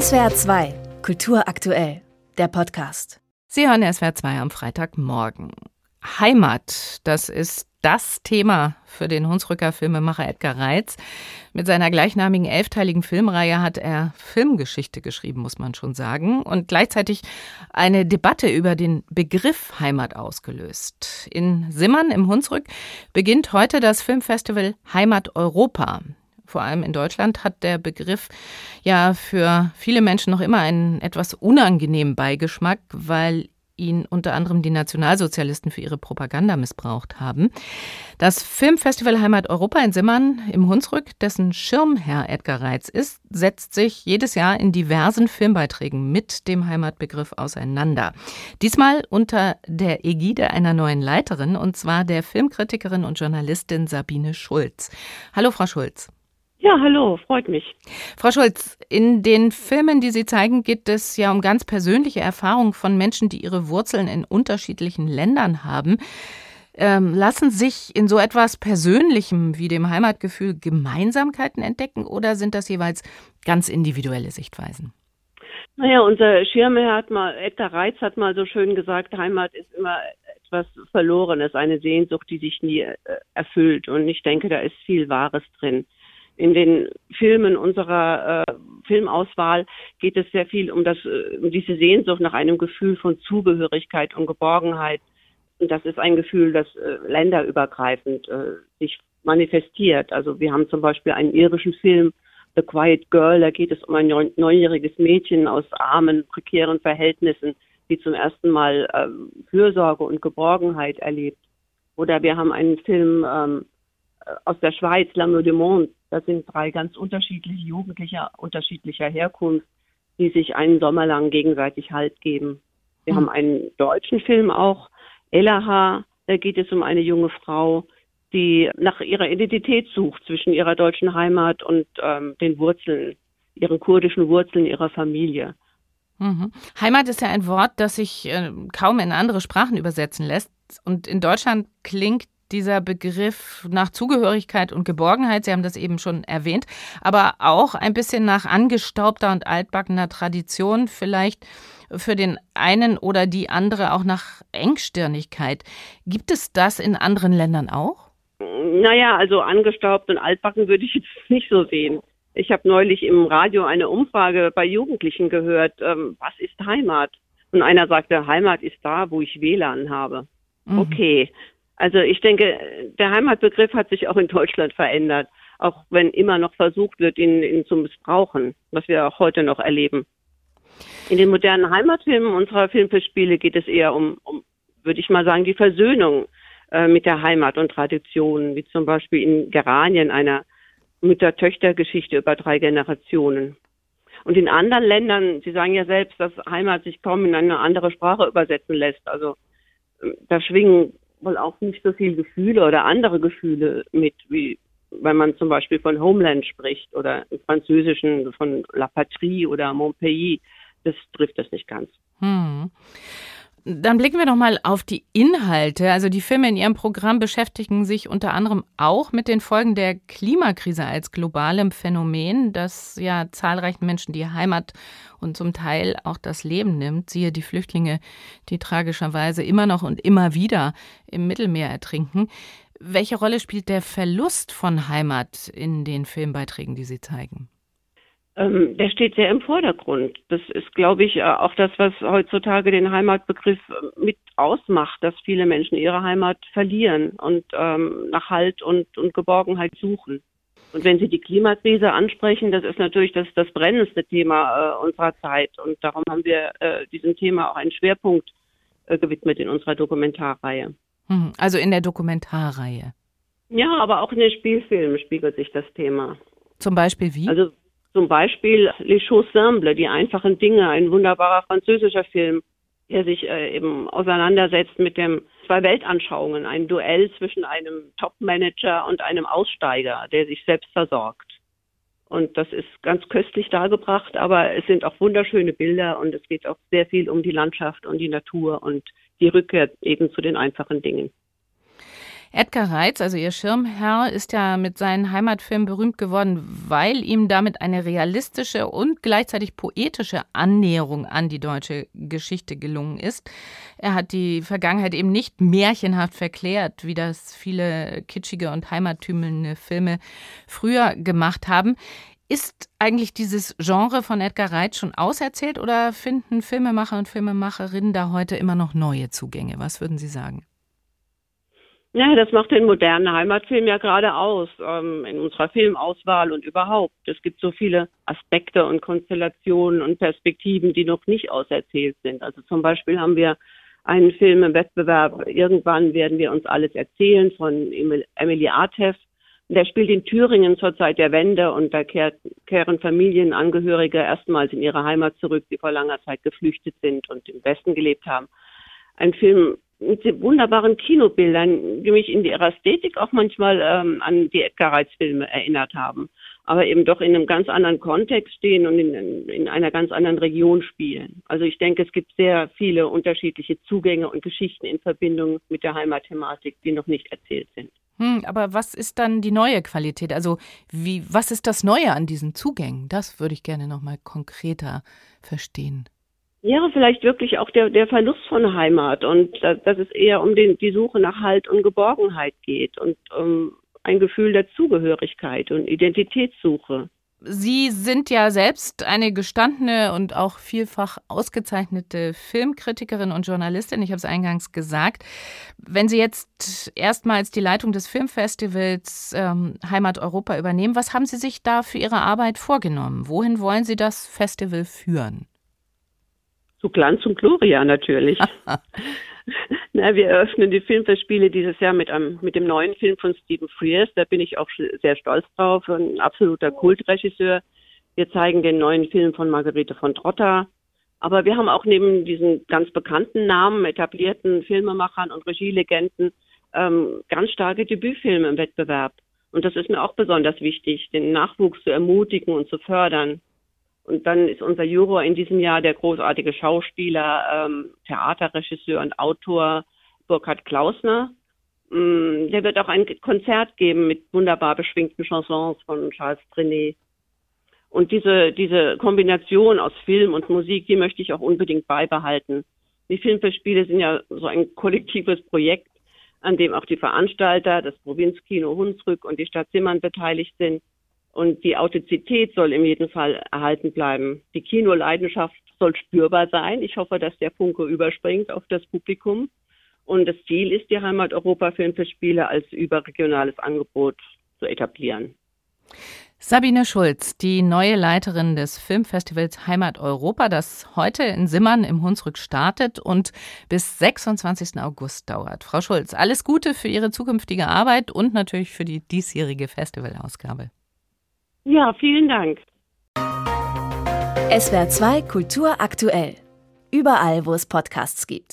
SWR 2, Kultur aktuell, der Podcast. Sie hören SWR 2 am Freitagmorgen. Heimat, das ist das Thema für den Hunsrücker Filmemacher Edgar Reitz. Mit seiner gleichnamigen elfteiligen Filmreihe hat er Filmgeschichte geschrieben, muss man schon sagen, und gleichzeitig eine Debatte über den Begriff Heimat ausgelöst. In Simmern im Hunsrück beginnt heute das Filmfestival Heimat Europa. Vor allem in Deutschland hat der Begriff ja für viele Menschen noch immer einen etwas unangenehmen Beigeschmack, weil ihn unter anderem die Nationalsozialisten für ihre Propaganda missbraucht haben. Das Filmfestival Heimat Europa in Simmern im Hunsrück, dessen Schirmherr Edgar Reitz ist, setzt sich jedes Jahr in diversen Filmbeiträgen mit dem Heimatbegriff auseinander. Diesmal unter der Ägide einer neuen Leiterin, und zwar der Filmkritikerin und Journalistin Sabine Schulz. Hallo, Frau Schulz. Ja, hallo, freut mich. Frau Schulz, in den Filmen, die Sie zeigen, geht es ja um ganz persönliche Erfahrungen von Menschen, die ihre Wurzeln in unterschiedlichen Ländern haben. Ähm, lassen sich in so etwas Persönlichem wie dem Heimatgefühl Gemeinsamkeiten entdecken oder sind das jeweils ganz individuelle Sichtweisen? Naja, unser Schirmherr hat mal, Edgar Reitz hat mal so schön gesagt, Heimat ist immer etwas Verlorenes, eine Sehnsucht, die sich nie äh, erfüllt. Und ich denke, da ist viel Wahres drin in den Filmen unserer äh, Filmauswahl geht es sehr viel um das, äh, um diese Sehnsucht nach einem Gefühl von Zugehörigkeit und Geborgenheit. Und das ist ein Gefühl, das äh, länderübergreifend äh, sich manifestiert. Also wir haben zum Beispiel einen irischen Film, The Quiet Girl, da geht es um ein neunjähriges Mädchen aus armen, prekären Verhältnissen, die zum ersten Mal äh, Fürsorge und Geborgenheit erlebt. Oder wir haben einen Film ähm, aus der Schweiz, L'amour du Monde, das sind drei ganz unterschiedliche Jugendliche unterschiedlicher Herkunft, die sich einen Sommer lang gegenseitig Halt geben. Wir mhm. haben einen deutschen Film auch, Elaha, da geht es um eine junge Frau, die nach ihrer Identität sucht zwischen ihrer deutschen Heimat und ähm, den Wurzeln, ihren kurdischen Wurzeln ihrer Familie. Mhm. Heimat ist ja ein Wort, das sich äh, kaum in andere Sprachen übersetzen lässt. Und in Deutschland klingt dieser Begriff nach Zugehörigkeit und Geborgenheit, Sie haben das eben schon erwähnt, aber auch ein bisschen nach angestaubter und altbackener Tradition, vielleicht für den einen oder die andere auch nach Engstirnigkeit. Gibt es das in anderen Ländern auch? Naja, also angestaubt und altbacken würde ich jetzt nicht so sehen. Ich habe neulich im Radio eine Umfrage bei Jugendlichen gehört, ähm, was ist Heimat? Und einer sagte, Heimat ist da, wo ich WLAN habe. Mhm. Okay, also ich denke, der Heimatbegriff hat sich auch in Deutschland verändert, auch wenn immer noch versucht wird, ihn, ihn zu missbrauchen, was wir auch heute noch erleben. In den modernen Heimatfilmen unserer Filmfestspiele geht es eher um, um würde ich mal sagen, die Versöhnung äh, mit der Heimat und Traditionen, wie zum Beispiel in Geranien, einer Mütter-Töchter-Geschichte über drei Generationen. Und in anderen Ländern, Sie sagen ja selbst, dass Heimat sich kaum in eine andere Sprache übersetzen lässt. Also äh, da schwingen wohl auch nicht so viel Gefühle oder andere Gefühle mit, wie wenn man zum Beispiel von Homeland spricht oder im Französischen von La Patrie oder Mon Pays. Das trifft das nicht ganz. Hm. Dann blicken wir noch mal auf die Inhalte. Also die Filme in ihrem Programm beschäftigen sich unter anderem auch mit den Folgen der Klimakrise als globalem Phänomen, das ja zahlreichen Menschen die Heimat und zum Teil auch das Leben nimmt. Siehe die Flüchtlinge, die tragischerweise immer noch und immer wieder im Mittelmeer ertrinken. Welche Rolle spielt der Verlust von Heimat in den Filmbeiträgen, die Sie zeigen? Ähm, der steht sehr im Vordergrund. Das ist, glaube ich, äh, auch das, was heutzutage den Heimatbegriff äh, mit ausmacht, dass viele Menschen ihre Heimat verlieren und ähm, nach Halt und, und Geborgenheit suchen. Und wenn Sie die Klimakrise ansprechen, das ist natürlich das, das brennendste Thema äh, unserer Zeit. Und darum haben wir äh, diesem Thema auch einen Schwerpunkt äh, gewidmet in unserer Dokumentarreihe. Hm, also in der Dokumentarreihe. Ja, aber auch in den Spielfilmen spiegelt sich das Thema. Zum Beispiel wie? Also zum Beispiel Les Choses Simples, die einfachen Dinge, ein wunderbarer französischer Film, der sich äh, eben auseinandersetzt mit dem zwei Weltanschauungen, ein Duell zwischen einem Top-Manager und einem Aussteiger, der sich selbst versorgt. Und das ist ganz köstlich dargebracht, aber es sind auch wunderschöne Bilder und es geht auch sehr viel um die Landschaft und die Natur und die Rückkehr eben zu den einfachen Dingen. Edgar Reitz, also ihr Schirmherr, ist ja mit seinen Heimatfilmen berühmt geworden, weil ihm damit eine realistische und gleichzeitig poetische Annäherung an die deutsche Geschichte gelungen ist. Er hat die Vergangenheit eben nicht märchenhaft verklärt, wie das viele kitschige und heimattümelnde Filme früher gemacht haben. Ist eigentlich dieses Genre von Edgar Reitz schon auserzählt oder finden Filmemacher und Filmemacherinnen da heute immer noch neue Zugänge? Was würden Sie sagen? Ja, das macht den modernen Heimatfilm ja gerade aus, ähm, in unserer Filmauswahl und überhaupt. Es gibt so viele Aspekte und Konstellationen und Perspektiven, die noch nicht auserzählt sind. Also zum Beispiel haben wir einen Film im Wettbewerb, irgendwann werden wir uns alles erzählen von Emily Artev. Der spielt in Thüringen zur Zeit der Wende und da kehrt, kehren Familienangehörige erstmals in ihre Heimat zurück, die vor langer Zeit geflüchtet sind und im Westen gelebt haben. Ein Film mit wunderbaren Kinobildern, die mich in ihrer Ästhetik auch manchmal ähm, an die Edgar Reitz-Filme erinnert haben, aber eben doch in einem ganz anderen Kontext stehen und in, in einer ganz anderen Region spielen. Also ich denke, es gibt sehr viele unterschiedliche Zugänge und Geschichten in Verbindung mit der Heimatthematik, die noch nicht erzählt sind. Hm, aber was ist dann die neue Qualität? Also wie, was ist das Neue an diesen Zugängen? Das würde ich gerne noch mal konkreter verstehen. Ja, vielleicht wirklich auch der, der Verlust von Heimat und dass es eher um den, die Suche nach Halt und Geborgenheit geht und um ein Gefühl der Zugehörigkeit und Identitätssuche. Sie sind ja selbst eine gestandene und auch vielfach ausgezeichnete Filmkritikerin und Journalistin. Ich habe es eingangs gesagt. Wenn Sie jetzt erstmals die Leitung des Filmfestivals ähm, Heimat Europa übernehmen, was haben Sie sich da für Ihre Arbeit vorgenommen? Wohin wollen Sie das Festival führen? Zu Glanz und Gloria natürlich. Na, wir eröffnen die Filmfestspiele dieses Jahr mit, einem, mit dem neuen Film von Stephen Frears. Da bin ich auch sehr stolz drauf. Ein absoluter Kultregisseur. Wir zeigen den neuen Film von Margarete von Trotta. Aber wir haben auch neben diesen ganz bekannten Namen, etablierten Filmemachern und Regielegenden ähm, ganz starke Debütfilme im Wettbewerb. Und das ist mir auch besonders wichtig, den Nachwuchs zu ermutigen und zu fördern. Und dann ist unser Juror in diesem Jahr der großartige Schauspieler, ähm, Theaterregisseur und Autor Burkhard Klausner. Ähm, der wird auch ein Konzert geben mit wunderbar beschwingten Chansons von Charles Trenet. Und diese, diese Kombination aus Film und Musik, die möchte ich auch unbedingt beibehalten. Die Filmfestspiele sind ja so ein kollektives Projekt, an dem auch die Veranstalter, das Provinzkino Hunsrück und die Stadt Zimmern beteiligt sind. Und die Authentizität soll in jedem Fall erhalten bleiben. Die Kinoleidenschaft soll spürbar sein. Ich hoffe, dass der Funke überspringt auf das Publikum. Und das Ziel ist, die Heimat Europa Filmfestspiele als überregionales Angebot zu etablieren. Sabine Schulz, die neue Leiterin des Filmfestivals Heimat Europa, das heute in Simmern im Hunsrück startet und bis 26. August dauert. Frau Schulz, alles Gute für Ihre zukünftige Arbeit und natürlich für die diesjährige Festivalausgabe. Ja, vielen Dank. SWR 2 Kultur aktuell. Überall, wo es Podcasts gibt.